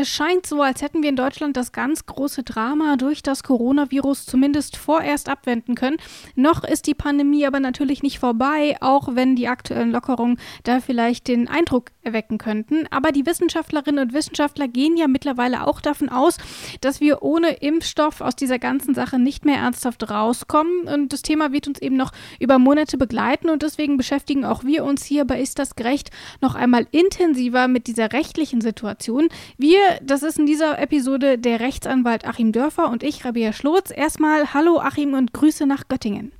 Es scheint so, als hätten wir in Deutschland das ganz große Drama durch das Coronavirus zumindest vorerst abwenden können. Noch ist die Pandemie aber natürlich nicht vorbei, auch wenn die aktuellen Lockerungen da vielleicht den Eindruck erwecken könnten. Aber die Wissenschaftlerinnen und Wissenschaftler gehen ja mittlerweile auch davon aus, dass wir ohne Impfstoff aus dieser ganzen Sache nicht mehr ernsthaft rauskommen. Und das Thema wird uns eben noch über Monate begleiten und deswegen beschäftigen auch wir uns hier bei Ist das gerecht noch einmal intensiver mit dieser rechtlichen Situation. Wir das ist in dieser Episode der Rechtsanwalt Achim Dörfer und ich, Rabea Schlotz. Erstmal Hallo Achim und Grüße nach Göttingen.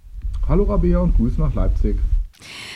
Hallo Rabea und Grüße nach Leipzig.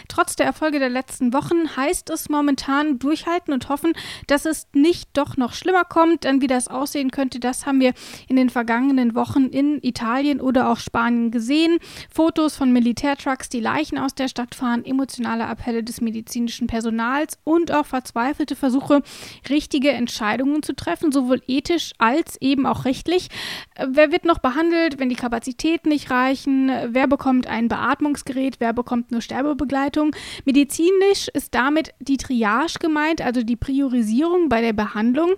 Trotz der Erfolge der letzten Wochen heißt es momentan durchhalten und hoffen, dass es nicht doch noch schlimmer kommt. Denn wie das aussehen könnte, das haben wir in den vergangenen Wochen in Italien oder auch Spanien gesehen. Fotos von Militärtrucks, die Leichen aus der Stadt fahren, emotionale Appelle des medizinischen Personals und auch verzweifelte Versuche, richtige Entscheidungen zu treffen, sowohl ethisch als eben auch rechtlich. Wer wird noch behandelt, wenn die Kapazitäten nicht reichen? Wer bekommt ein Beatmungsgerät? Wer bekommt nur Sterbe Sterbebegleitung. Medizinisch ist damit die Triage gemeint, also die Priorisierung bei der Behandlung.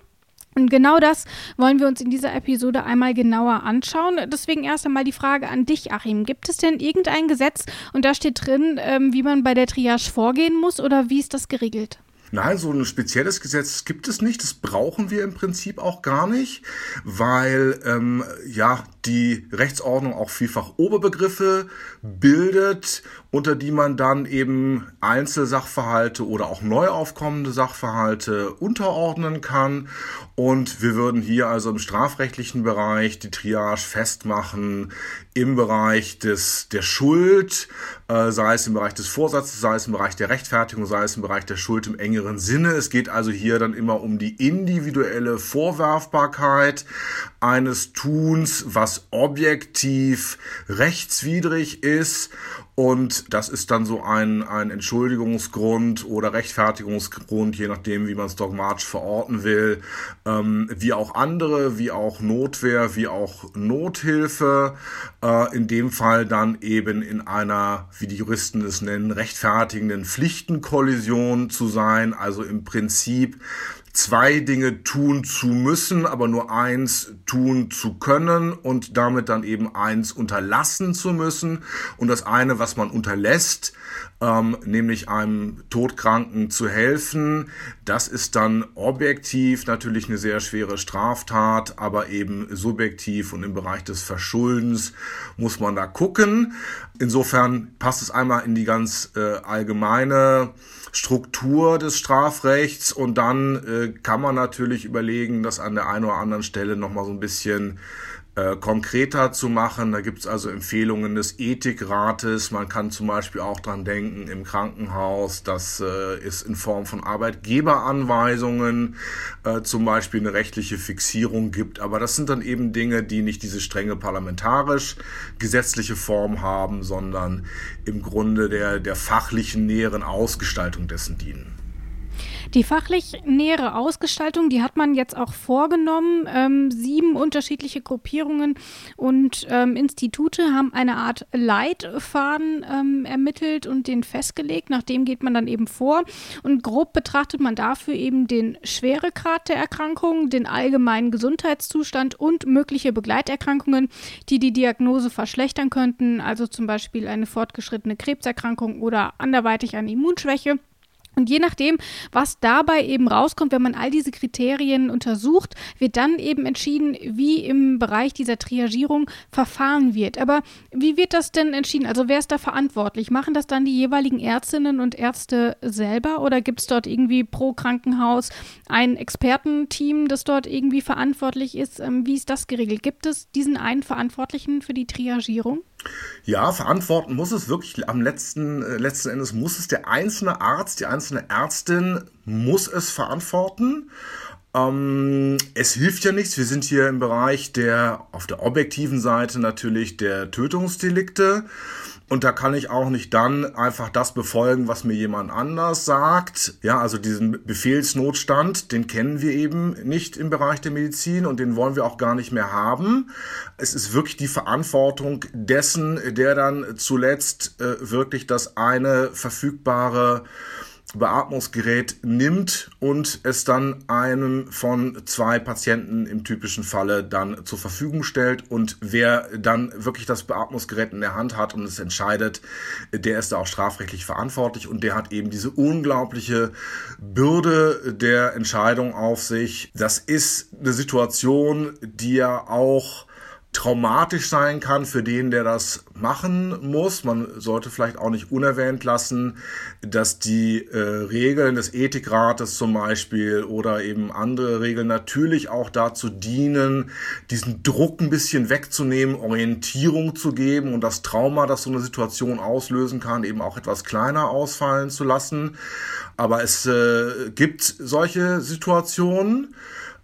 Und genau das wollen wir uns in dieser Episode einmal genauer anschauen. Deswegen erst einmal die Frage an dich, Achim. Gibt es denn irgendein Gesetz und da steht drin, ähm, wie man bei der Triage vorgehen muss oder wie ist das geregelt? Nein, so ein spezielles Gesetz gibt es nicht. Das brauchen wir im Prinzip auch gar nicht, weil ähm, ja die Rechtsordnung auch vielfach Oberbegriffe bildet, unter die man dann eben Einzelsachverhalte oder auch neu aufkommende Sachverhalte unterordnen kann. Und wir würden hier also im strafrechtlichen Bereich die Triage festmachen im Bereich des, der Schuld, äh, sei es im Bereich des Vorsatzes, sei es im Bereich der Rechtfertigung, sei es im Bereich der Schuld im engeren Sinne. Es geht also hier dann immer um die individuelle Vorwerfbarkeit eines Tuns, was objektiv rechtswidrig ist und das ist dann so ein, ein Entschuldigungsgrund oder Rechtfertigungsgrund, je nachdem, wie man es dogmatisch verorten will, ähm, wie auch andere, wie auch Notwehr, wie auch Nothilfe, äh, in dem Fall dann eben in einer, wie die Juristen es nennen, rechtfertigenden Pflichtenkollision zu sein, also im Prinzip zwei Dinge tun zu müssen, aber nur eins tun zu können und damit dann eben eins unterlassen zu müssen. Und das eine, was man unterlässt, ähm, nämlich einem Todkranken zu helfen, das ist dann objektiv natürlich eine sehr schwere Straftat, aber eben subjektiv und im Bereich des Verschuldens muss man da gucken. Insofern passt es einmal in die ganz äh, allgemeine Struktur des Strafrechts und dann äh, kann man natürlich überlegen, das an der einen oder anderen Stelle nochmal so ein bisschen äh, konkreter zu machen. Da gibt es also Empfehlungen des Ethikrates. Man kann zum Beispiel auch dran denken im Krankenhaus, dass äh, es in Form von Arbeitgeberanweisungen äh, zum Beispiel eine rechtliche Fixierung gibt. Aber das sind dann eben Dinge, die nicht diese strenge parlamentarisch gesetzliche Form haben, sondern im Grunde der, der fachlichen näheren Ausgestaltung dessen dienen. Die fachlich nähere Ausgestaltung, die hat man jetzt auch vorgenommen. Ähm, sieben unterschiedliche Gruppierungen und ähm, Institute haben eine Art Leitfaden ähm, ermittelt und den festgelegt. Nach dem geht man dann eben vor. Und grob betrachtet man dafür eben den Schweregrad der Erkrankung, den allgemeinen Gesundheitszustand und mögliche Begleiterkrankungen, die die Diagnose verschlechtern könnten. Also zum Beispiel eine fortgeschrittene Krebserkrankung oder anderweitig eine Immunschwäche. Und je nachdem, was dabei eben rauskommt, wenn man all diese Kriterien untersucht, wird dann eben entschieden, wie im Bereich dieser Triagierung verfahren wird. Aber wie wird das denn entschieden? Also wer ist da verantwortlich? Machen das dann die jeweiligen Ärztinnen und Ärzte selber oder gibt es dort irgendwie pro Krankenhaus ein Expertenteam, das dort irgendwie verantwortlich ist? Ähm, wie ist das geregelt? Gibt es diesen einen Verantwortlichen für die Triagierung? Ja, verantworten muss es wirklich am letzten, äh, letzten Endes muss es der einzelne Arzt, die einzelne Ärztin muss es verantworten. Ähm, es hilft ja nichts. Wir sind hier im Bereich der, auf der objektiven Seite natürlich der Tötungsdelikte. Und da kann ich auch nicht dann einfach das befolgen, was mir jemand anders sagt. Ja, also diesen Befehlsnotstand, den kennen wir eben nicht im Bereich der Medizin und den wollen wir auch gar nicht mehr haben. Es ist wirklich die Verantwortung dessen, der dann zuletzt äh, wirklich das eine verfügbare Beatmungsgerät nimmt und es dann einem von zwei Patienten im typischen Falle dann zur Verfügung stellt. Und wer dann wirklich das Beatmungsgerät in der Hand hat und es entscheidet, der ist da auch strafrechtlich verantwortlich und der hat eben diese unglaubliche Bürde der Entscheidung auf sich. Das ist eine Situation, die ja auch traumatisch sein kann für den, der das machen muss. Man sollte vielleicht auch nicht unerwähnt lassen, dass die äh, Regeln des Ethikrates zum Beispiel oder eben andere Regeln natürlich auch dazu dienen, diesen Druck ein bisschen wegzunehmen, Orientierung zu geben und das Trauma, das so eine Situation auslösen kann, eben auch etwas kleiner ausfallen zu lassen. Aber es äh, gibt solche Situationen.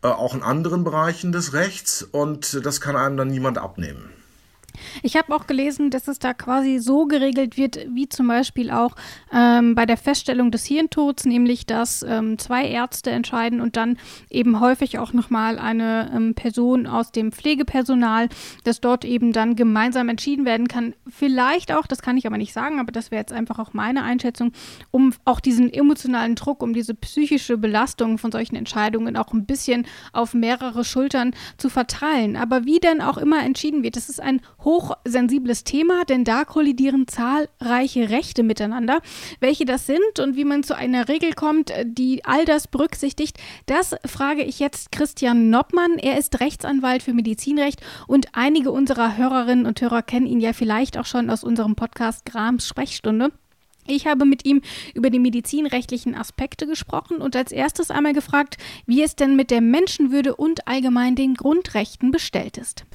Äh, auch in anderen Bereichen des Rechts und das kann einem dann niemand abnehmen. Ich habe auch gelesen, dass es da quasi so geregelt wird, wie zum Beispiel auch ähm, bei der Feststellung des Hirntods, nämlich dass ähm, zwei Ärzte entscheiden und dann eben häufig auch nochmal eine ähm, Person aus dem Pflegepersonal, dass dort eben dann gemeinsam entschieden werden kann. Vielleicht auch, das kann ich aber nicht sagen, aber das wäre jetzt einfach auch meine Einschätzung, um auch diesen emotionalen Druck, um diese psychische Belastung von solchen Entscheidungen auch ein bisschen auf mehrere Schultern zu verteilen. Aber wie denn auch immer entschieden wird, das ist ein hochsensibles Thema, denn da kollidieren zahlreiche Rechte miteinander. Welche das sind und wie man zu einer Regel kommt, die all das berücksichtigt, das frage ich jetzt Christian Noppmann. Er ist Rechtsanwalt für Medizinrecht und einige unserer Hörerinnen und Hörer kennen ihn ja vielleicht auch schon aus unserem Podcast Grams Sprechstunde. Ich habe mit ihm über die medizinrechtlichen Aspekte gesprochen und als erstes einmal gefragt, wie es denn mit der Menschenwürde und allgemein den Grundrechten bestellt ist.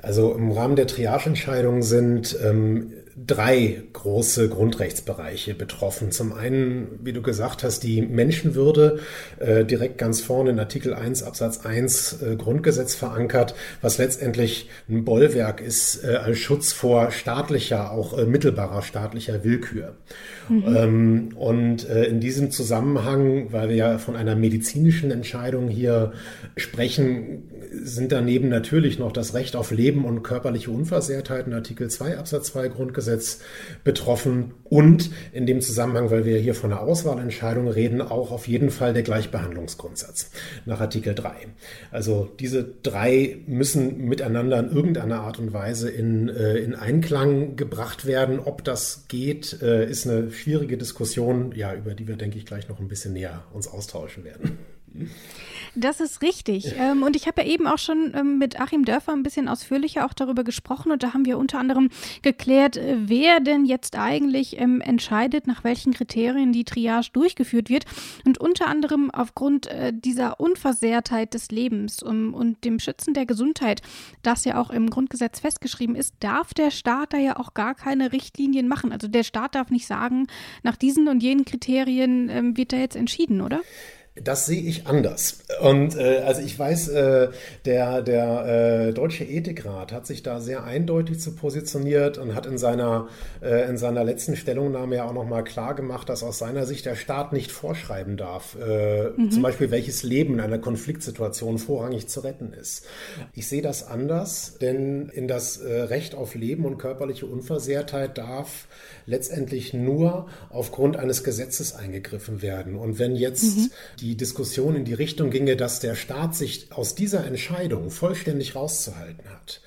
Also im Rahmen der Triageentscheidung sind ähm, drei große Grundrechtsbereiche betroffen. Zum einen, wie du gesagt hast, die Menschenwürde, äh, direkt ganz vorne in Artikel 1 Absatz 1 äh, Grundgesetz verankert, was letztendlich ein Bollwerk ist äh, als Schutz vor staatlicher, auch äh, mittelbarer staatlicher Willkür. Mhm. Ähm, und äh, in diesem Zusammenhang, weil wir ja von einer medizinischen Entscheidung hier sprechen, sind daneben natürlich noch das Recht auf Leben und körperliche Unversehrtheit in Artikel 2 Absatz 2 Grundgesetz betroffen und in dem Zusammenhang, weil wir hier von einer Auswahlentscheidung reden, auch auf jeden Fall der Gleichbehandlungsgrundsatz nach Artikel 3. Also diese drei müssen miteinander in irgendeiner Art und Weise in, äh, in Einklang gebracht werden. Ob das geht, äh, ist eine schwierige Diskussion, ja, über die wir, denke ich, gleich noch ein bisschen näher uns austauschen werden. Das ist richtig. Ähm, und ich habe ja eben auch schon ähm, mit Achim Dörfer ein bisschen ausführlicher auch darüber gesprochen. Und da haben wir unter anderem geklärt, äh, wer denn jetzt eigentlich ähm, entscheidet, nach welchen Kriterien die Triage durchgeführt wird. Und unter anderem aufgrund äh, dieser Unversehrtheit des Lebens um, und dem Schützen der Gesundheit, das ja auch im Grundgesetz festgeschrieben ist, darf der Staat da ja auch gar keine Richtlinien machen. Also der Staat darf nicht sagen, nach diesen und jenen Kriterien ähm, wird da jetzt entschieden, oder? Das sehe ich anders. Und äh, also ich weiß, äh, der, der äh, Deutsche Ethikrat hat sich da sehr eindeutig zu positioniert und hat in seiner, äh, in seiner letzten Stellungnahme ja auch nochmal klar gemacht, dass aus seiner Sicht der Staat nicht vorschreiben darf, äh, mhm. zum Beispiel welches Leben in einer Konfliktsituation vorrangig zu retten ist. Ich sehe das anders, denn in das äh, Recht auf Leben und körperliche Unversehrtheit darf letztendlich nur aufgrund eines Gesetzes eingegriffen werden. Und wenn jetzt mhm. die Diskussion in die Richtung ginge, dass der Staat sich aus dieser Entscheidung vollständig rauszuhalten hat,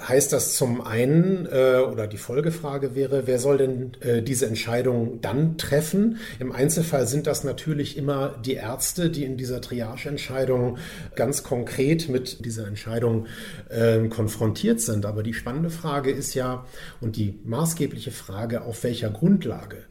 heißt das zum einen, äh, oder die Folgefrage wäre, wer soll denn äh, diese Entscheidung dann treffen? Im Einzelfall sind das natürlich immer die Ärzte, die in dieser Triageentscheidung ganz konkret mit dieser Entscheidung äh, konfrontiert sind. Aber die spannende Frage ist ja, und die maßgebliche Frage, auf welcher Grundlage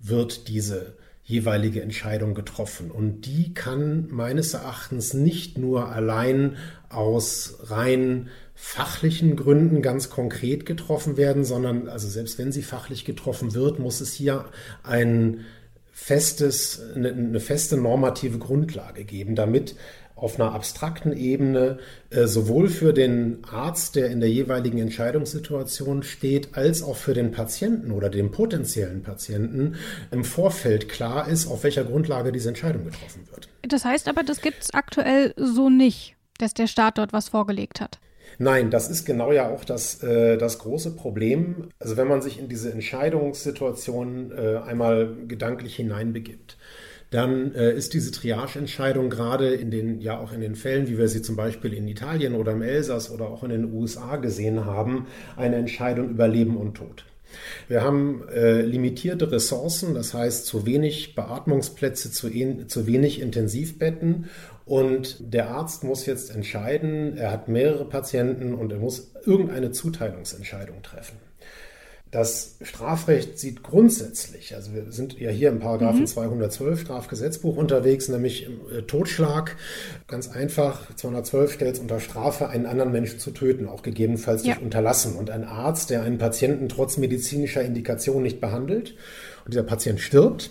wird diese jeweilige Entscheidung getroffen. Und die kann meines Erachtens nicht nur allein aus rein fachlichen Gründen ganz konkret getroffen werden, sondern also selbst wenn sie fachlich getroffen wird, muss es hier ein festes, eine, eine feste normative Grundlage geben, damit auf einer abstrakten Ebene äh, sowohl für den Arzt, der in der jeweiligen Entscheidungssituation steht, als auch für den Patienten oder den potenziellen Patienten im Vorfeld klar ist, auf welcher Grundlage diese Entscheidung getroffen wird. Das heißt aber, das gibt es aktuell so nicht, dass der Staat dort was vorgelegt hat. Nein, das ist genau ja auch das, äh, das große Problem. Also wenn man sich in diese Entscheidungssituation äh, einmal gedanklich hineinbegibt dann äh, ist diese Triageentscheidung gerade in den, ja auch in den Fällen, wie wir sie zum Beispiel in Italien oder im Elsass oder auch in den USA gesehen haben, eine Entscheidung über Leben und Tod. Wir haben äh, limitierte Ressourcen, das heißt zu wenig Beatmungsplätze, zu, zu wenig Intensivbetten und der Arzt muss jetzt entscheiden, er hat mehrere Patienten und er muss irgendeine Zuteilungsentscheidung treffen. Das Strafrecht sieht grundsätzlich, also wir sind ja hier im Paragraphen mhm. 212 Strafgesetzbuch unterwegs, nämlich im äh, Totschlag. Ganz einfach, 212 stellt es unter Strafe, einen anderen Menschen zu töten, auch gegebenenfalls ja. durch Unterlassen. Und ein Arzt, der einen Patienten trotz medizinischer Indikation nicht behandelt und dieser Patient stirbt,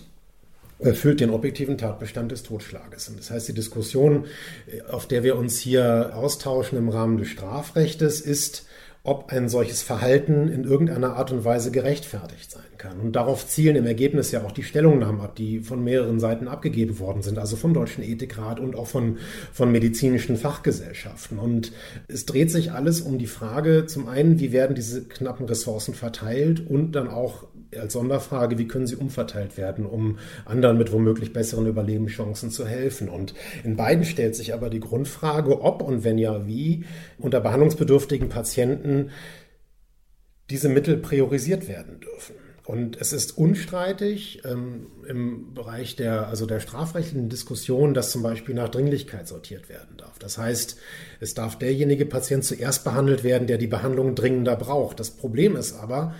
erfüllt den objektiven Tatbestand des Totschlages. Und das heißt, die Diskussion, äh, auf der wir uns hier austauschen im Rahmen des Strafrechtes, ist, ob ein solches Verhalten in irgendeiner Art und Weise gerechtfertigt sein kann. Und darauf zielen im Ergebnis ja auch die Stellungnahmen ab, die von mehreren Seiten abgegeben worden sind, also vom Deutschen Ethikrat und auch von, von medizinischen Fachgesellschaften. Und es dreht sich alles um die Frage, zum einen, wie werden diese knappen Ressourcen verteilt und dann auch als Sonderfrage, wie können sie umverteilt werden, um anderen mit womöglich besseren Überlebenschancen zu helfen. Und in beiden stellt sich aber die Grundfrage, ob und wenn ja, wie unter behandlungsbedürftigen Patienten diese Mittel priorisiert werden dürfen. Und es ist unstreitig ähm, im Bereich der, also der strafrechtlichen Diskussion, dass zum Beispiel nach Dringlichkeit sortiert werden darf. Das heißt, es darf derjenige Patient zuerst behandelt werden, der die Behandlung dringender braucht. Das Problem ist aber,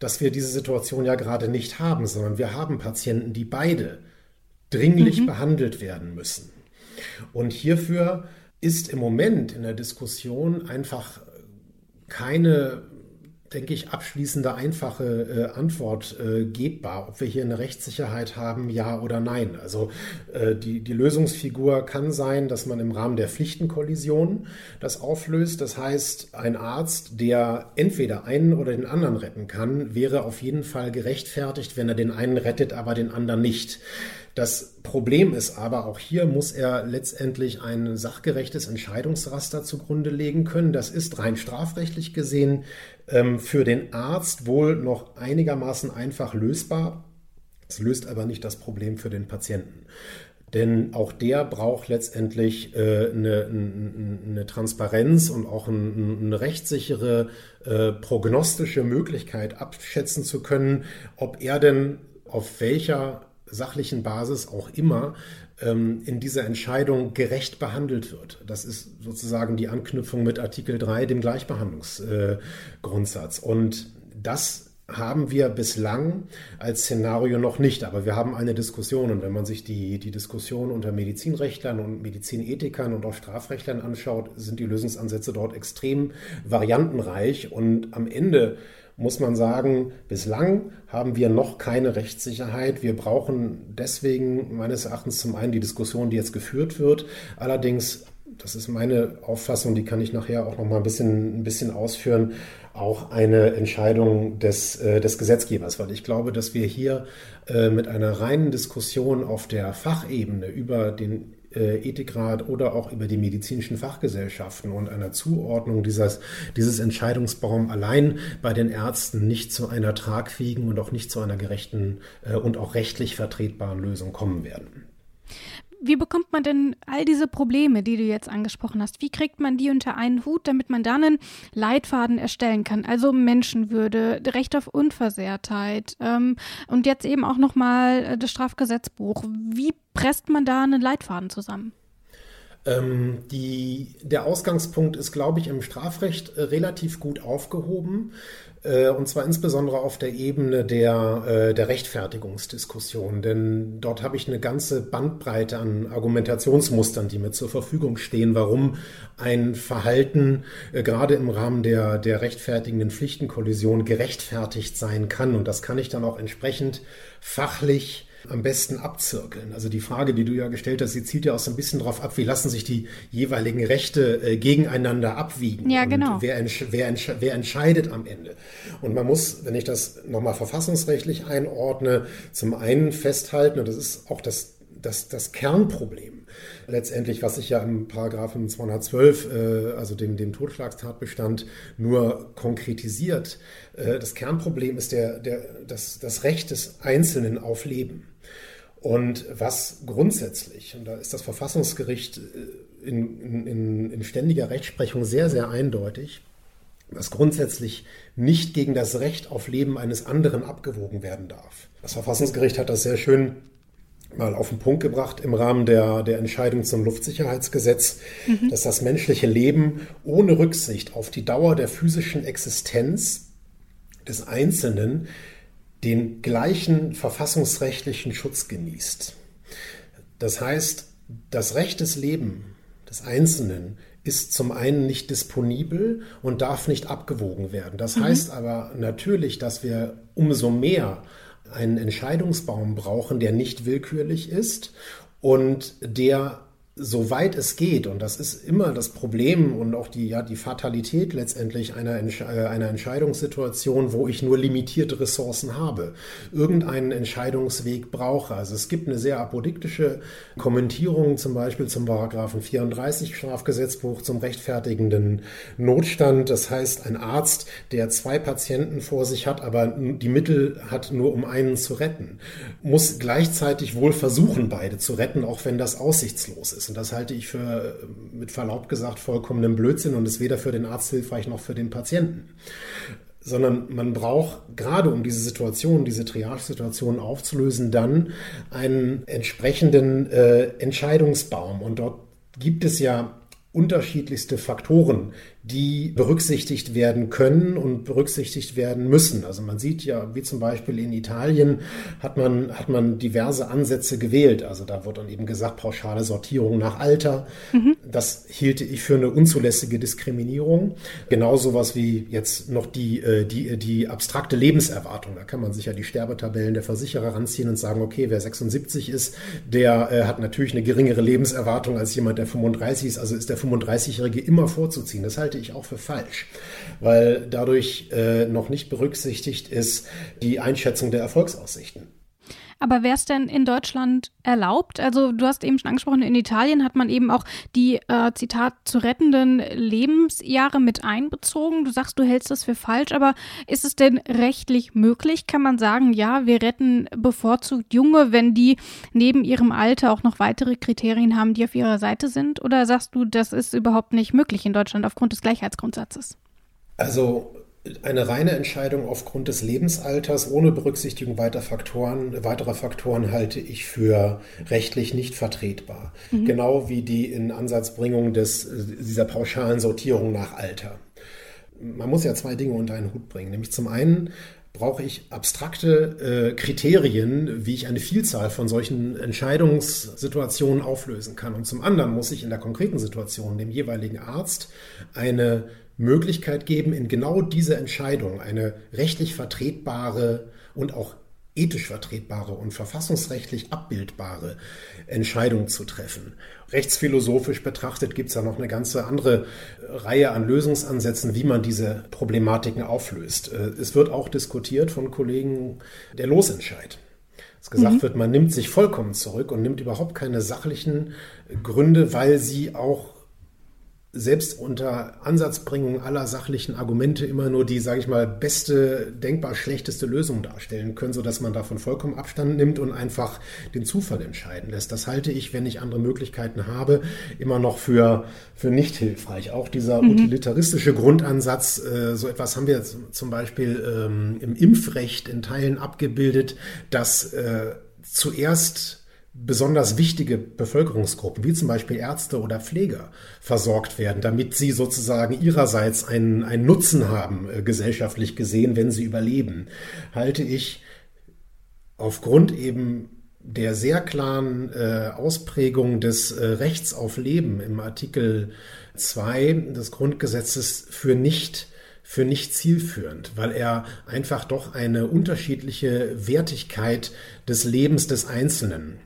dass wir diese Situation ja gerade nicht haben, sondern wir haben Patienten, die beide dringlich mhm. behandelt werden müssen. Und hierfür ist im Moment in der Diskussion einfach keine denke ich, abschließende, einfache äh, Antwort äh, gebbar, ob wir hier eine Rechtssicherheit haben, ja oder nein. Also äh, die, die Lösungsfigur kann sein, dass man im Rahmen der Pflichtenkollision das auflöst. Das heißt, ein Arzt, der entweder einen oder den anderen retten kann, wäre auf jeden Fall gerechtfertigt, wenn er den einen rettet, aber den anderen nicht. Das Problem ist aber, auch hier muss er letztendlich ein sachgerechtes Entscheidungsraster zugrunde legen können. Das ist rein strafrechtlich gesehen ähm, für den Arzt wohl noch einigermaßen einfach lösbar. Es löst aber nicht das Problem für den Patienten. Denn auch der braucht letztendlich äh, eine, eine, Transparenz und auch eine rechtssichere äh, prognostische Möglichkeit abschätzen zu können, ob er denn auf welcher sachlichen Basis auch immer ähm, in dieser Entscheidung gerecht behandelt wird. Das ist sozusagen die Anknüpfung mit Artikel 3, dem Gleichbehandlungsgrundsatz. Äh, Und das haben wir bislang als Szenario noch nicht, aber wir haben eine Diskussion und wenn man sich die, die Diskussion unter Medizinrechtlern und Medizinethikern und auch Strafrechtlern anschaut, sind die Lösungsansätze dort extrem variantenreich und am Ende muss man sagen, bislang haben wir noch keine Rechtssicherheit. Wir brauchen deswegen meines Erachtens zum einen die Diskussion, die jetzt geführt wird. Allerdings, das ist meine Auffassung, die kann ich nachher auch noch mal ein bisschen, ein bisschen ausführen, auch eine Entscheidung des, äh, des Gesetzgebers, weil ich glaube, dass wir hier äh, mit einer reinen Diskussion auf der Fachebene über den Ethikrat oder auch über die medizinischen Fachgesellschaften und einer Zuordnung dieses, dieses Entscheidungsbaum allein bei den Ärzten nicht zu einer tragfähigen und auch nicht zu einer gerechten äh, und auch rechtlich vertretbaren Lösung kommen werden wie bekommt man denn all diese Probleme, die du jetzt angesprochen hast, wie kriegt man die unter einen Hut, damit man dann einen Leitfaden erstellen kann? Also Menschenwürde, Recht auf Unversehrtheit ähm, und jetzt eben auch nochmal äh, das Strafgesetzbuch. Wie presst man da einen Leitfaden zusammen? Ähm, die, der Ausgangspunkt ist, glaube ich, im Strafrecht äh, relativ gut aufgehoben. Äh, und zwar insbesondere auf der Ebene der, äh, der Rechtfertigungsdiskussion. Denn dort habe ich eine ganze Bandbreite an Argumentationsmustern, die mir zur Verfügung stehen, warum ein Verhalten gerade im Rahmen der, der rechtfertigenden Pflichtenkollision gerechtfertigt sein kann. Und das kann ich dann auch entsprechend fachlich am besten abzirkeln? Also die Frage, die du ja gestellt hast, sie zielt ja auch so ein bisschen darauf ab, wie lassen sich die jeweiligen Rechte äh, gegeneinander abwiegen? Ja, genau. Wer, entsch wer, entsch wer entscheidet am Ende? Und man muss, wenn ich das nochmal verfassungsrechtlich einordne, zum einen festhalten, und das ist auch das, das, das Kernproblem, letztendlich, was sich ja im Paragraphen 212, äh, also dem, dem Totschlagstatbestand, nur konkretisiert. Äh, das Kernproblem ist der, der, das, das Recht des Einzelnen auf Leben. Und was grundsätzlich, und da ist das Verfassungsgericht äh, in, in, in ständiger Rechtsprechung sehr, sehr eindeutig, was grundsätzlich nicht gegen das Recht auf Leben eines anderen abgewogen werden darf. Das Verfassungsgericht hat das sehr schön mal auf den Punkt gebracht im Rahmen der, der Entscheidung zum Luftsicherheitsgesetz, mhm. dass das menschliche Leben ohne Rücksicht auf die Dauer der physischen Existenz des Einzelnen den gleichen verfassungsrechtlichen Schutz genießt. Das heißt, das Recht des Lebens des Einzelnen ist zum einen nicht disponibel und darf nicht abgewogen werden. Das mhm. heißt aber natürlich, dass wir umso mehr einen Entscheidungsbaum brauchen, der nicht willkürlich ist und der soweit es geht, und das ist immer das Problem und auch die, ja, die Fatalität letztendlich einer, Entsch äh, einer Entscheidungssituation, wo ich nur limitierte Ressourcen habe, irgendeinen Entscheidungsweg brauche. Also es gibt eine sehr apodiktische Kommentierung zum Beispiel zum Paragraphen 34 Strafgesetzbuch zum rechtfertigenden Notstand. Das heißt, ein Arzt, der zwei Patienten vor sich hat, aber die Mittel hat nur um einen zu retten, muss gleichzeitig wohl versuchen, beide zu retten, auch wenn das aussichtslos ist. Und das halte ich für, mit Verlaub gesagt, vollkommenen Blödsinn und ist weder für den Arzt hilfreich noch für den Patienten. Sondern man braucht, gerade um diese Situation, diese Triage-Situation aufzulösen, dann einen entsprechenden äh, Entscheidungsbaum. Und dort gibt es ja unterschiedlichste Faktoren, die berücksichtigt werden können und berücksichtigt werden müssen. Also man sieht ja, wie zum Beispiel in Italien hat man, hat man diverse Ansätze gewählt. Also da wird dann eben gesagt, pauschale Sortierung nach Alter. Mhm. Das hielte ich für eine unzulässige Diskriminierung. Genauso was wie jetzt noch die, äh, die, die abstrakte Lebenserwartung. Da kann man sich ja die Sterbetabellen der Versicherer ranziehen und sagen, okay, wer 76 ist, der äh, hat natürlich eine geringere Lebenserwartung als jemand, der 35 ist. Also ist der 35-Jährige immer vorzuziehen. Das halte ich auch für falsch, weil dadurch äh, noch nicht berücksichtigt ist die Einschätzung der Erfolgsaussichten. Aber wäre es denn in Deutschland erlaubt? Also du hast eben schon angesprochen, in Italien hat man eben auch die, äh, Zitat, zu rettenden Lebensjahre mit einbezogen. Du sagst, du hältst das für falsch, aber ist es denn rechtlich möglich? Kann man sagen, ja, wir retten bevorzugt Junge, wenn die neben ihrem Alter auch noch weitere Kriterien haben, die auf ihrer Seite sind? Oder sagst du, das ist überhaupt nicht möglich in Deutschland aufgrund des Gleichheitsgrundsatzes? Also eine reine Entscheidung aufgrund des Lebensalters ohne Berücksichtigung weiter Faktoren, weiterer Faktoren halte ich für rechtlich nicht vertretbar. Mhm. Genau wie die in Ansatzbringung des, dieser pauschalen Sortierung nach Alter. Man muss ja zwei Dinge unter einen Hut bringen. Nämlich zum einen brauche ich abstrakte äh, Kriterien, wie ich eine Vielzahl von solchen Entscheidungssituationen auflösen kann. Und zum anderen muss ich in der konkreten Situation dem jeweiligen Arzt eine Möglichkeit geben, in genau diese Entscheidung eine rechtlich vertretbare und auch ethisch vertretbare und verfassungsrechtlich abbildbare Entscheidung zu treffen. Rechtsphilosophisch betrachtet gibt es da noch eine ganze andere Reihe an Lösungsansätzen, wie man diese Problematiken auflöst. Äh, es wird auch diskutiert von Kollegen der Losentscheid. Dass gesagt mhm. wird, man nimmt sich vollkommen zurück und nimmt überhaupt keine sachlichen Gründe, weil sie auch selbst unter Ansatzbringung aller sachlichen Argumente immer nur die, sage ich mal, beste, denkbar schlechteste Lösung darstellen können, sodass man davon vollkommen Abstand nimmt und einfach den Zufall entscheiden lässt. Das halte ich, wenn ich andere Möglichkeiten habe, immer noch für, für nicht hilfreich. Auch dieser mhm. utilitaristische Grundansatz, äh, so etwas haben wir zum Beispiel ähm, im Impfrecht in Teilen abgebildet, dass äh, zuerst besonders wichtige Bevölkerungsgruppen, wie zum Beispiel Ärzte oder Pfleger, versorgt werden, damit sie sozusagen ihrerseits einen, einen Nutzen haben, äh, gesellschaftlich gesehen, wenn sie überleben, halte ich aufgrund eben der sehr klaren äh, Ausprägung des äh, Rechts auf Leben im Artikel 2 des Grundgesetzes für nicht für nicht zielführend, weil er einfach doch eine unterschiedliche Wertigkeit des Lebens des Einzelnen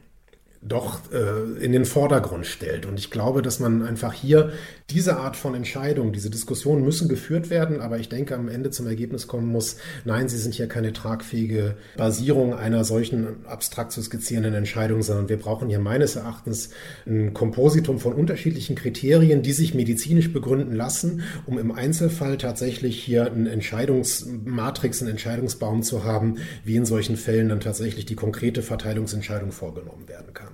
doch äh, in den Vordergrund stellt. Und ich glaube, dass man einfach hier diese Art von Entscheidung, diese Diskussionen müssen geführt werden, aber ich denke, am Ende zum Ergebnis kommen muss, nein, sie sind hier keine tragfähige Basierung einer solchen abstrakt zu skizzierenden Entscheidung, sondern wir brauchen hier meines Erachtens ein Kompositum von unterschiedlichen Kriterien, die sich medizinisch begründen lassen, um im Einzelfall tatsächlich hier einen Entscheidungsmatrix, einen Entscheidungsbaum zu haben, wie in solchen Fällen dann tatsächlich die konkrete Verteilungsentscheidung vorgenommen werden kann.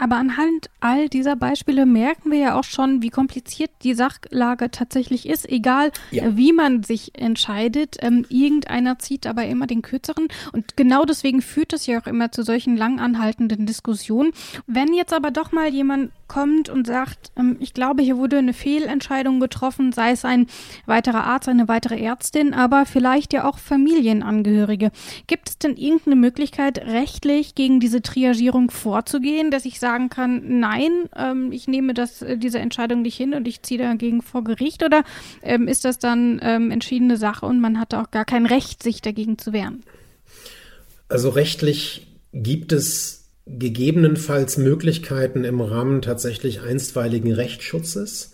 Aber anhand all dieser Beispiele merken wir ja auch schon, wie kompliziert die Sachlage tatsächlich ist. Egal, ja. wie man sich entscheidet, ähm, irgendeiner zieht aber immer den kürzeren. Und genau deswegen führt es ja auch immer zu solchen lang anhaltenden Diskussionen. Wenn jetzt aber doch mal jemand kommt und sagt, ähm, ich glaube, hier wurde eine Fehlentscheidung getroffen, sei es ein weiterer Arzt, eine weitere Ärztin, aber vielleicht ja auch Familienangehörige. Gibt es denn irgendeine Möglichkeit, rechtlich gegen diese Triagierung vorzugehen, dass ich sagen kann, nein, ähm, ich nehme das, äh, diese Entscheidung nicht hin und ich ziehe dagegen vor Gericht? Oder ähm, ist das dann ähm, entschiedene Sache und man hat auch gar kein Recht, sich dagegen zu wehren? Also rechtlich gibt es gegebenenfalls Möglichkeiten im Rahmen tatsächlich einstweiligen Rechtsschutzes.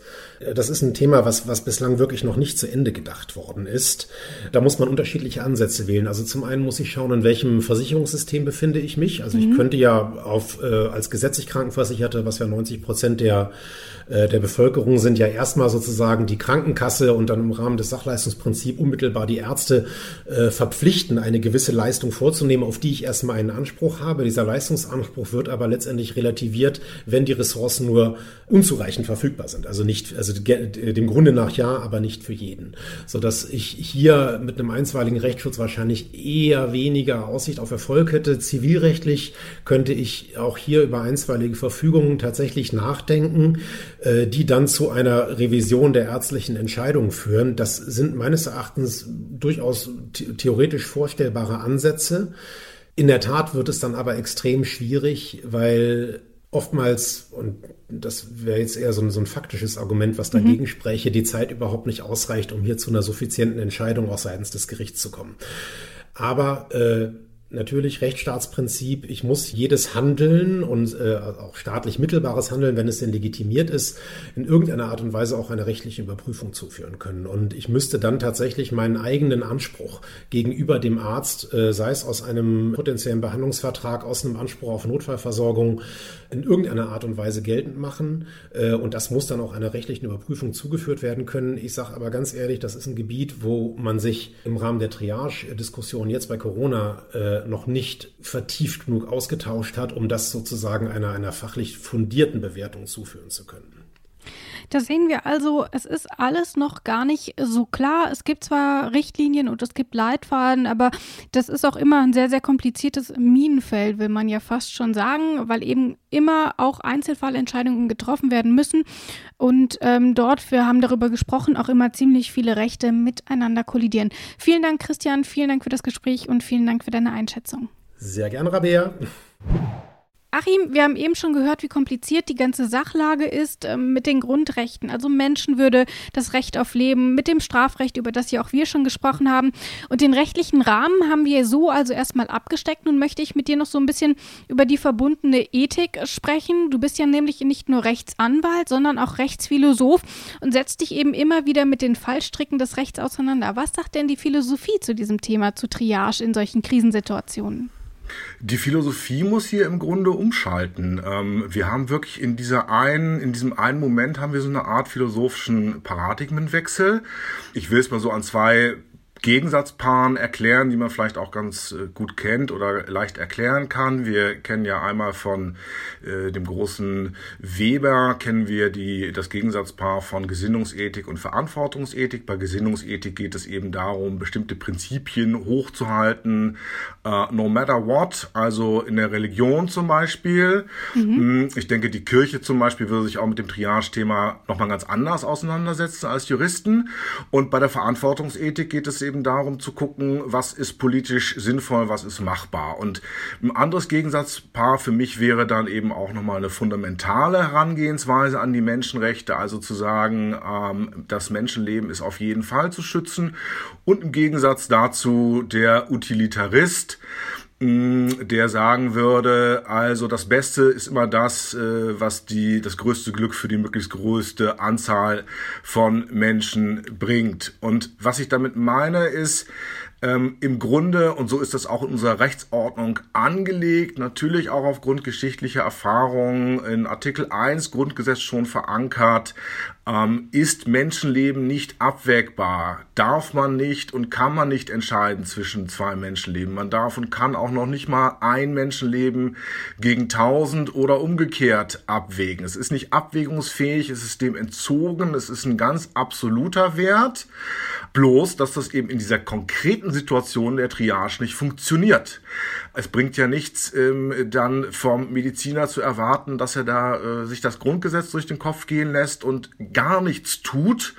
Das ist ein Thema, was, was bislang wirklich noch nicht zu Ende gedacht worden ist. Da muss man unterschiedliche Ansätze wählen. Also zum einen muss ich schauen, in welchem Versicherungssystem befinde ich mich. Also mhm. ich könnte ja auf, äh, als gesetzlich Krankenversicherte, was ja 90 Prozent der, äh, der Bevölkerung sind, ja erstmal sozusagen die Krankenkasse und dann im Rahmen des Sachleistungsprinzips unmittelbar die Ärzte äh, verpflichten, eine gewisse Leistung vorzunehmen, auf die ich erstmal einen Anspruch habe. Dieser Leistungsanspruch wird aber letztendlich relativiert, wenn die Ressourcen nur unzureichend verfügbar sind. Also nicht, also dem Grunde nach ja, aber nicht für jeden. So dass ich hier mit einem einstweiligen Rechtsschutz wahrscheinlich eher weniger Aussicht auf Erfolg hätte. Zivilrechtlich könnte ich auch hier über einstweilige Verfügungen tatsächlich nachdenken, die dann zu einer Revision der ärztlichen Entscheidungen führen. Das sind meines Erachtens durchaus theoretisch vorstellbare Ansätze. In der Tat wird es dann aber extrem schwierig, weil oftmals, und das wäre jetzt eher so ein, so ein, faktisches Argument, was dagegen mhm. spräche, die Zeit überhaupt nicht ausreicht, um hier zu einer suffizienten Entscheidung auch seitens des Gerichts zu kommen. Aber äh, natürlich Rechtsstaatsprinzip, ich muss jedes Handeln und äh, auch staatlich mittelbares Handeln, wenn es denn legitimiert ist, in irgendeiner Art und Weise auch eine rechtliche Überprüfung zuführen können. Und ich müsste dann tatsächlich meinen eigenen Anspruch gegenüber dem Arzt, äh, sei es aus einem potenziellen Behandlungsvertrag, aus einem Anspruch auf Notfallversorgung, in irgendeiner Art und Weise geltend machen. Äh, und das muss dann auch einer rechtlichen Überprüfung zugeführt werden können. Ich sage aber ganz ehrlich, das ist ein Gebiet, wo man sich im Rahmen der Triage-Diskussion jetzt bei Corona äh, noch nicht vertieft genug ausgetauscht hat, um das sozusagen einer, einer fachlich fundierten Bewertung zuführen zu können. Da sehen wir also, es ist alles noch gar nicht so klar. Es gibt zwar Richtlinien und es gibt Leitfaden, aber das ist auch immer ein sehr, sehr kompliziertes Minenfeld, will man ja fast schon sagen, weil eben immer auch Einzelfallentscheidungen getroffen werden müssen. Und ähm, dort, wir haben darüber gesprochen, auch immer ziemlich viele Rechte miteinander kollidieren. Vielen Dank, Christian, vielen Dank für das Gespräch und vielen Dank für deine Einschätzung. Sehr gerne, Rabea. Achim, wir haben eben schon gehört, wie kompliziert die ganze Sachlage ist äh, mit den Grundrechten, also Menschenwürde, das Recht auf Leben, mit dem Strafrecht, über das ja auch wir schon gesprochen haben. Und den rechtlichen Rahmen haben wir so also erstmal abgesteckt. Nun möchte ich mit dir noch so ein bisschen über die verbundene Ethik sprechen. Du bist ja nämlich nicht nur Rechtsanwalt, sondern auch Rechtsphilosoph und setzt dich eben immer wieder mit den Fallstricken des Rechts auseinander. Was sagt denn die Philosophie zu diesem Thema, zu Triage in solchen Krisensituationen? Die Philosophie muss hier im Grunde umschalten. Ähm, wir haben wirklich in dieser einen, in diesem einen Moment haben wir so eine Art philosophischen Paradigmenwechsel. Ich will es mal so an zwei Gegensatzpaaren erklären, die man vielleicht auch ganz äh, gut kennt oder leicht erklären kann. Wir kennen ja einmal von äh, dem großen Weber, kennen wir die, das Gegensatzpaar von Gesinnungsethik und Verantwortungsethik. Bei Gesinnungsethik geht es eben darum, bestimmte Prinzipien hochzuhalten, äh, no matter what, also in der Religion zum Beispiel. Mhm. Hm, ich denke, die Kirche zum Beispiel würde sich auch mit dem Triage-Thema nochmal ganz anders auseinandersetzen als Juristen. Und bei der Verantwortungsethik geht es eben eben darum zu gucken, was ist politisch sinnvoll, was ist machbar. Und ein anderes Gegensatzpaar für mich wäre dann eben auch nochmal eine fundamentale Herangehensweise an die Menschenrechte, also zu sagen, ähm, das Menschenleben ist auf jeden Fall zu schützen. Und im Gegensatz dazu der Utilitarist, der sagen würde, also das Beste ist immer das, äh, was die, das größte Glück für die möglichst größte Anzahl von Menschen bringt. Und was ich damit meine ist, ähm, im Grunde, und so ist das auch in unserer Rechtsordnung angelegt, natürlich auch aufgrund geschichtlicher Erfahrungen in Artikel 1 Grundgesetz schon verankert, ähm, ist Menschenleben nicht abwägbar, darf man nicht und kann man nicht entscheiden zwischen zwei Menschenleben. Man darf und kann auch noch nicht mal ein Menschenleben gegen tausend oder umgekehrt abwägen. Es ist nicht abwägungsfähig, es ist dem entzogen, es ist ein ganz absoluter Wert. Bloß, dass das eben in dieser konkreten Situation der Triage nicht funktioniert. Es bringt ja nichts, ähm, dann vom Mediziner zu erwarten, dass er da äh, sich das Grundgesetz durch den Kopf gehen lässt und gar nichts tut,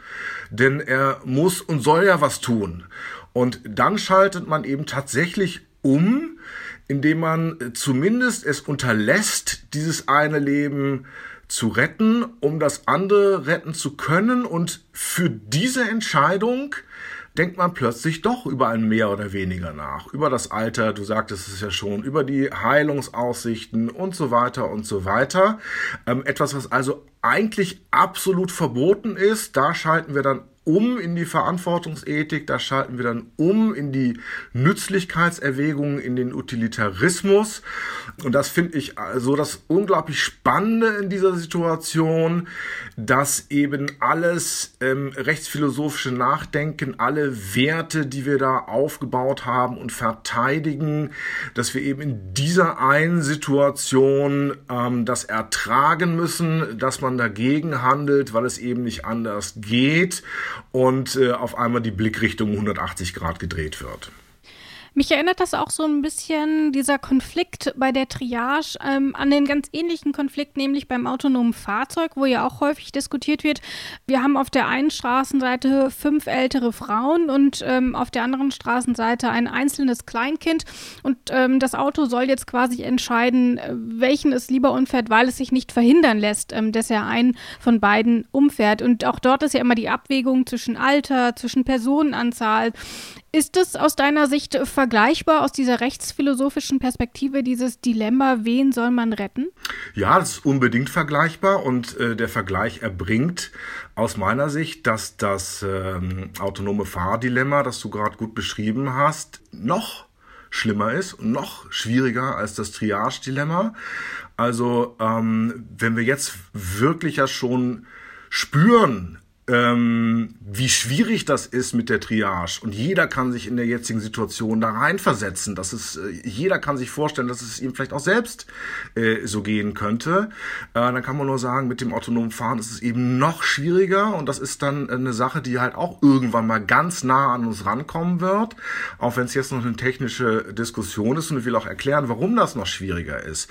denn er muss und soll ja was tun. Und dann schaltet man eben tatsächlich um, indem man zumindest es unterlässt, dieses eine Leben zu retten, um das andere retten zu können. Und für diese Entscheidung denkt man plötzlich doch über ein mehr oder weniger nach. Über das Alter, du sagtest es ja schon, über die Heilungsaussichten und so weiter und so weiter. Ähm, etwas, was also eigentlich absolut verboten ist, da schalten wir dann um in die Verantwortungsethik, da schalten wir dann um in die Nützlichkeitserwägungen, in den Utilitarismus. Und das finde ich so das unglaublich Spannende in dieser Situation, dass eben alles ähm, rechtsphilosophische Nachdenken, alle Werte, die wir da aufgebaut haben und verteidigen, dass wir eben in dieser einen Situation ähm, das ertragen müssen, dass man dagegen handelt, weil es eben nicht anders geht und äh, auf einmal die Blickrichtung 180 Grad gedreht wird. Mich erinnert das auch so ein bisschen, dieser Konflikt bei der Triage, ähm, an den ganz ähnlichen Konflikt, nämlich beim autonomen Fahrzeug, wo ja auch häufig diskutiert wird. Wir haben auf der einen Straßenseite fünf ältere Frauen und ähm, auf der anderen Straßenseite ein einzelnes Kleinkind. Und ähm, das Auto soll jetzt quasi entscheiden, äh, welchen es lieber umfährt, weil es sich nicht verhindern lässt, ähm, dass er einen von beiden umfährt. Und auch dort ist ja immer die Abwägung zwischen Alter, zwischen Personenanzahl. Ist es aus deiner Sicht vergleichbar aus dieser rechtsphilosophischen Perspektive, dieses Dilemma, wen soll man retten? Ja, das ist unbedingt vergleichbar und äh, der Vergleich erbringt aus meiner Sicht, dass das ähm, autonome Fahrdilemma, das du gerade gut beschrieben hast, noch schlimmer ist und noch schwieriger als das Triage-Dilemma. Also ähm, wenn wir jetzt wirklich ja schon spüren, ähm, wie schwierig das ist mit der Triage. Und jeder kann sich in der jetzigen Situation da reinversetzen. Das ist, äh, jeder kann sich vorstellen, dass es ihm vielleicht auch selbst äh, so gehen könnte. Äh, dann kann man nur sagen, mit dem autonomen Fahren ist es eben noch schwieriger. Und das ist dann eine Sache, die halt auch irgendwann mal ganz nah an uns rankommen wird. Auch wenn es jetzt noch eine technische Diskussion ist. Und ich will auch erklären, warum das noch schwieriger ist.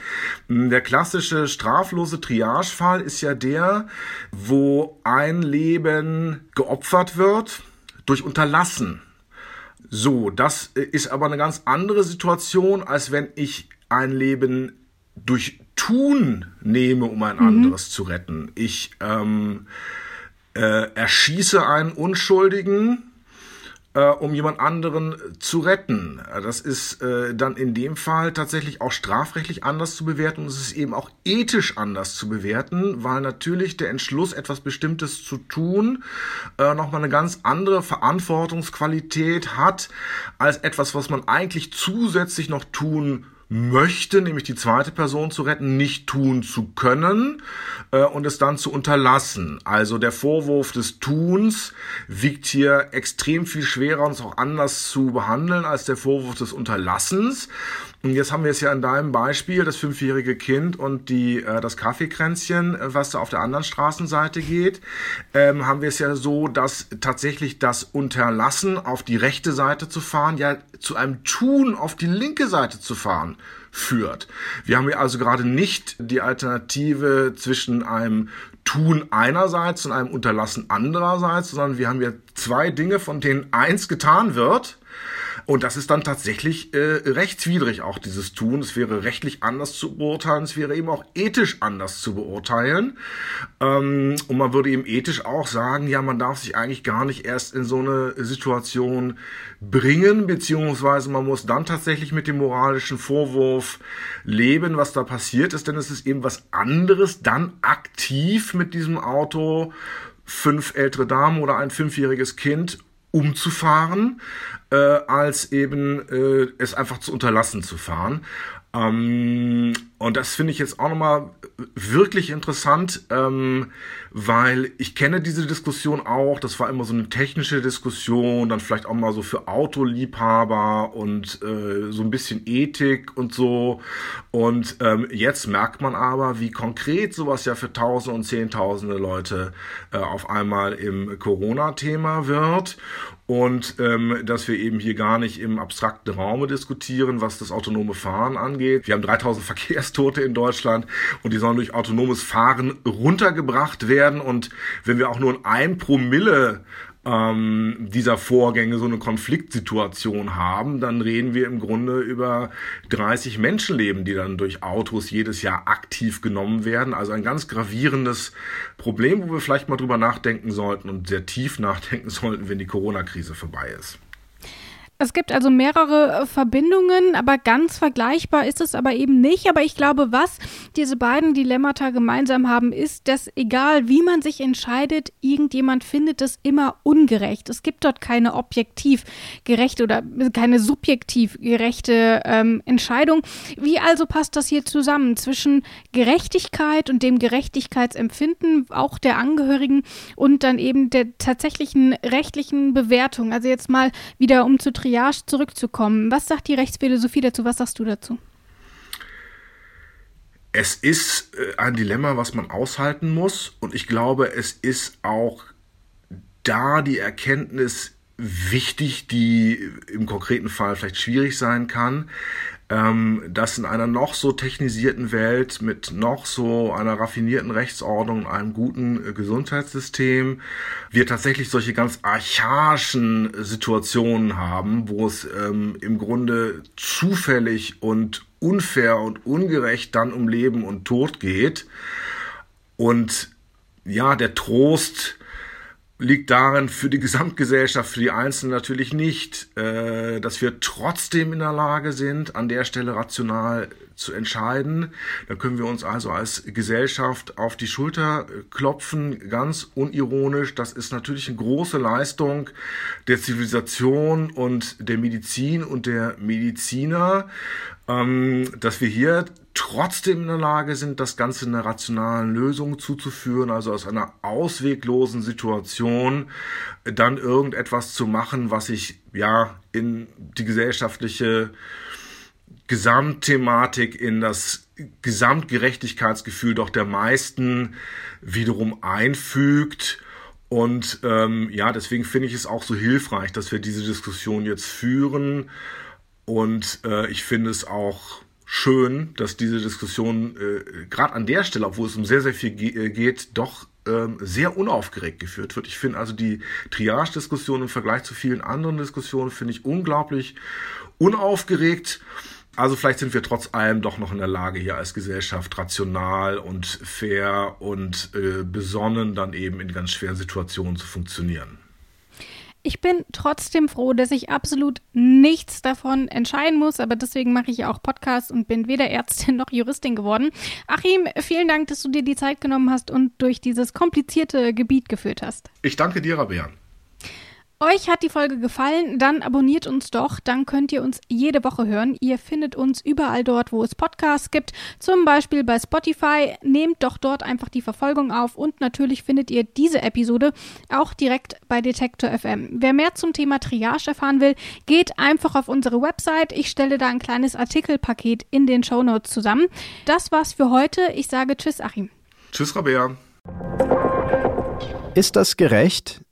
Hm, der klassische straflose Triagefall ist ja der, wo ein Leben Leben geopfert wird durch Unterlassen. So, das ist aber eine ganz andere Situation, als wenn ich ein Leben durch Tun nehme, um ein mhm. anderes zu retten. Ich ähm, äh, erschieße einen Unschuldigen äh, um jemand anderen zu retten. Das ist äh, dann in dem Fall tatsächlich auch strafrechtlich anders zu bewerten und es ist eben auch ethisch anders zu bewerten, weil natürlich der Entschluss, etwas Bestimmtes zu tun, äh, nochmal eine ganz andere Verantwortungsqualität hat als etwas, was man eigentlich zusätzlich noch tun möchte, nämlich die zweite Person zu retten, nicht tun zu können äh, und es dann zu unterlassen. Also der Vorwurf des Tuns wiegt hier extrem viel schwerer und ist auch anders zu behandeln als der Vorwurf des Unterlassens. Und jetzt haben wir es ja in deinem Beispiel, das fünfjährige Kind und die, äh, das Kaffeekränzchen, äh, was da auf der anderen Straßenseite geht, ähm, haben wir es ja so, dass tatsächlich das Unterlassen auf die rechte Seite zu fahren, ja zu einem Tun auf die linke Seite zu fahren führt. Wir haben hier also gerade nicht die Alternative zwischen einem Tun einerseits und einem Unterlassen andererseits, sondern wir haben hier zwei Dinge, von denen eins getan wird und das ist dann tatsächlich äh, rechtswidrig auch dieses Tun. Es wäre rechtlich anders zu beurteilen, es wäre eben auch ethisch anders zu beurteilen. Ähm, und man würde eben ethisch auch sagen, ja, man darf sich eigentlich gar nicht erst in so eine Situation bringen, beziehungsweise man muss dann tatsächlich mit dem moralischen Vorwurf leben, was da passiert ist, denn es ist eben was anderes, dann aktiv mit diesem Auto fünf ältere Damen oder ein fünfjähriges Kind umzufahren, äh, als eben äh, es einfach zu unterlassen zu fahren. Ähm, und das finde ich jetzt auch nochmal wirklich interessant, ähm, weil ich kenne diese Diskussion auch. Das war immer so eine technische Diskussion, dann vielleicht auch mal so für Autoliebhaber und äh, so ein bisschen Ethik und so. Und ähm, jetzt merkt man aber, wie konkret sowas ja für Tausende und Zehntausende Leute äh, auf einmal im Corona-Thema wird und ähm, dass wir eben hier gar nicht im abstrakten Raume diskutieren, was das autonome Fahren angeht. Wir haben 3000 Verkehrstote in Deutschland und die sollen durch autonomes Fahren runtergebracht werden und wenn wir auch nur ein Promille ähm, dieser Vorgänge so eine Konfliktsituation haben, dann reden wir im Grunde über 30 Menschenleben, die dann durch Autos jedes Jahr aktiv genommen werden. Also ein ganz gravierendes Problem, wo wir vielleicht mal drüber nachdenken sollten und sehr tief nachdenken sollten, wenn die Corona-Krise vorbei ist. Es gibt also mehrere äh, Verbindungen, aber ganz vergleichbar ist es aber eben nicht. Aber ich glaube, was diese beiden Dilemmata gemeinsam haben, ist, dass egal wie man sich entscheidet, irgendjemand findet es immer ungerecht. Es gibt dort keine objektiv gerechte oder keine subjektiv gerechte ähm, Entscheidung. Wie also passt das hier zusammen zwischen Gerechtigkeit und dem Gerechtigkeitsempfinden auch der Angehörigen und dann eben der tatsächlichen rechtlichen Bewertung? Also jetzt mal wieder um zu Triage zurückzukommen. Was sagt die Rechtsphilosophie dazu? Was sagst du dazu? Es ist äh, ein Dilemma, was man aushalten muss. Und ich glaube, es ist auch da die Erkenntnis wichtig, die im konkreten Fall vielleicht schwierig sein kann, ähm, dass in einer noch so technisierten Welt mit noch so einer raffinierten Rechtsordnung, einem guten äh, Gesundheitssystem, wir tatsächlich solche ganz archaischen Situationen haben, wo es ähm, im Grunde zufällig und unfair und ungerecht dann um Leben und Tod geht. Und ja, der Trost, liegt darin für die Gesamtgesellschaft, für die Einzelnen natürlich nicht, äh, dass wir trotzdem in der Lage sind, an der Stelle rational zu entscheiden. Da können wir uns also als Gesellschaft auf die Schulter klopfen, ganz unironisch. Das ist natürlich eine große Leistung der Zivilisation und der Medizin und der Mediziner, ähm, dass wir hier trotzdem in der Lage sind, das Ganze einer rationalen Lösung zuzuführen, also aus einer ausweglosen Situation dann irgendetwas zu machen, was sich ja in die gesellschaftliche Gesamtthematik, in das Gesamtgerechtigkeitsgefühl doch der meisten wiederum einfügt. Und ähm, ja, deswegen finde ich es auch so hilfreich, dass wir diese Diskussion jetzt führen. Und äh, ich finde es auch schön, dass diese Diskussion äh, gerade an der Stelle, obwohl es um sehr, sehr viel ge äh, geht, doch ähm, sehr unaufgeregt geführt wird. Ich finde also die Triage-Diskussion im Vergleich zu vielen anderen Diskussionen finde ich unglaublich unaufgeregt. Also vielleicht sind wir trotz allem doch noch in der Lage, hier als Gesellschaft rational und fair und äh, besonnen dann eben in ganz schweren Situationen zu funktionieren. Ich bin trotzdem froh, dass ich absolut nichts davon entscheiden muss, aber deswegen mache ich ja auch Podcasts und bin weder Ärztin noch Juristin geworden. Achim, vielen Dank, dass du dir die Zeit genommen hast und durch dieses komplizierte Gebiet geführt hast. Ich danke dir, Rabea. Euch hat die Folge gefallen, dann abonniert uns doch, dann könnt ihr uns jede Woche hören. Ihr findet uns überall dort, wo es Podcasts gibt, zum Beispiel bei Spotify. Nehmt doch dort einfach die Verfolgung auf und natürlich findet ihr diese Episode auch direkt bei Detektor FM. Wer mehr zum Thema Triage erfahren will, geht einfach auf unsere Website. Ich stelle da ein kleines Artikelpaket in den Show Notes zusammen. Das war's für heute. Ich sage Tschüss, Achim. Tschüss, Rabea. Ist das gerecht?